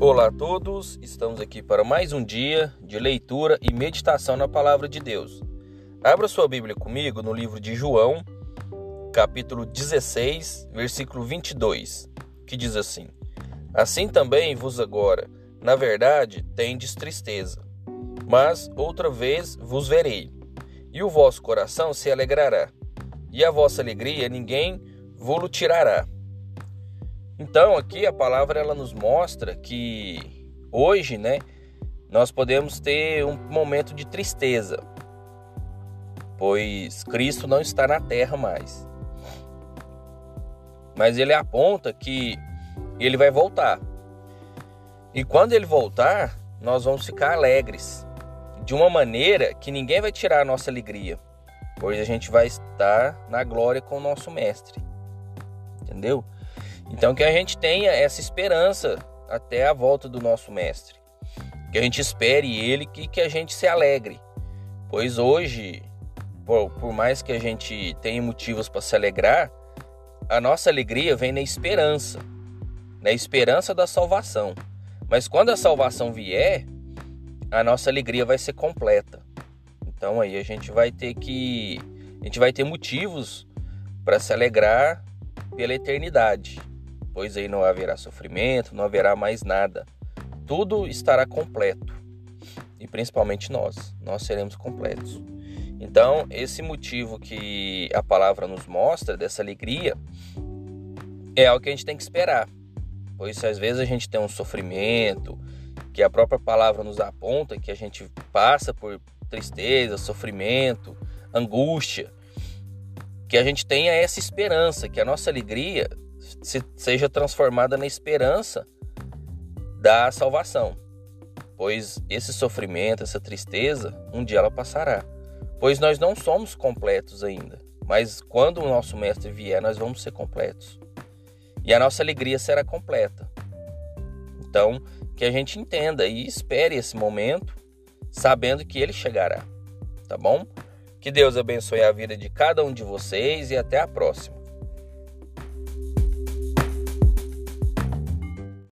Olá a todos, estamos aqui para mais um dia de leitura e meditação na palavra de Deus. Abra sua Bíblia comigo no livro de João, capítulo 16, versículo 22, que diz assim: Assim também vos agora, na verdade, tendes tristeza, mas outra vez vos verei, e o vosso coração se alegrará, e a vossa alegria ninguém vô-lo tirará. Então, aqui a palavra ela nos mostra que hoje, né, nós podemos ter um momento de tristeza, pois Cristo não está na terra mais. Mas ele aponta que ele vai voltar. E quando ele voltar, nós vamos ficar alegres, de uma maneira que ninguém vai tirar a nossa alegria, pois a gente vai estar na glória com o nosso mestre. Entendeu? Então que a gente tenha essa esperança até a volta do nosso mestre. Que a gente espere ele que, que a gente se alegre. Pois hoje, por, por mais que a gente tenha motivos para se alegrar, a nossa alegria vem na esperança, na esperança da salvação. Mas quando a salvação vier, a nossa alegria vai ser completa. Então aí a gente vai ter que a gente vai ter motivos para se alegrar pela eternidade pois aí não haverá sofrimento, não haverá mais nada. Tudo estará completo. E principalmente nós, nós seremos completos. Então, esse motivo que a palavra nos mostra, dessa alegria, é algo que a gente tem que esperar. Pois às vezes a gente tem um sofrimento, que a própria palavra nos aponta, que a gente passa por tristeza, sofrimento, angústia, que a gente tenha essa esperança, que a nossa alegria seja transformada na esperança da salvação. Pois esse sofrimento, essa tristeza, um dia ela passará. Pois nós não somos completos ainda, mas quando o nosso mestre vier, nós vamos ser completos. E a nossa alegria será completa. Então, que a gente entenda e espere esse momento, sabendo que ele chegará. Tá bom? Que Deus abençoe a vida de cada um de vocês e até a próxima.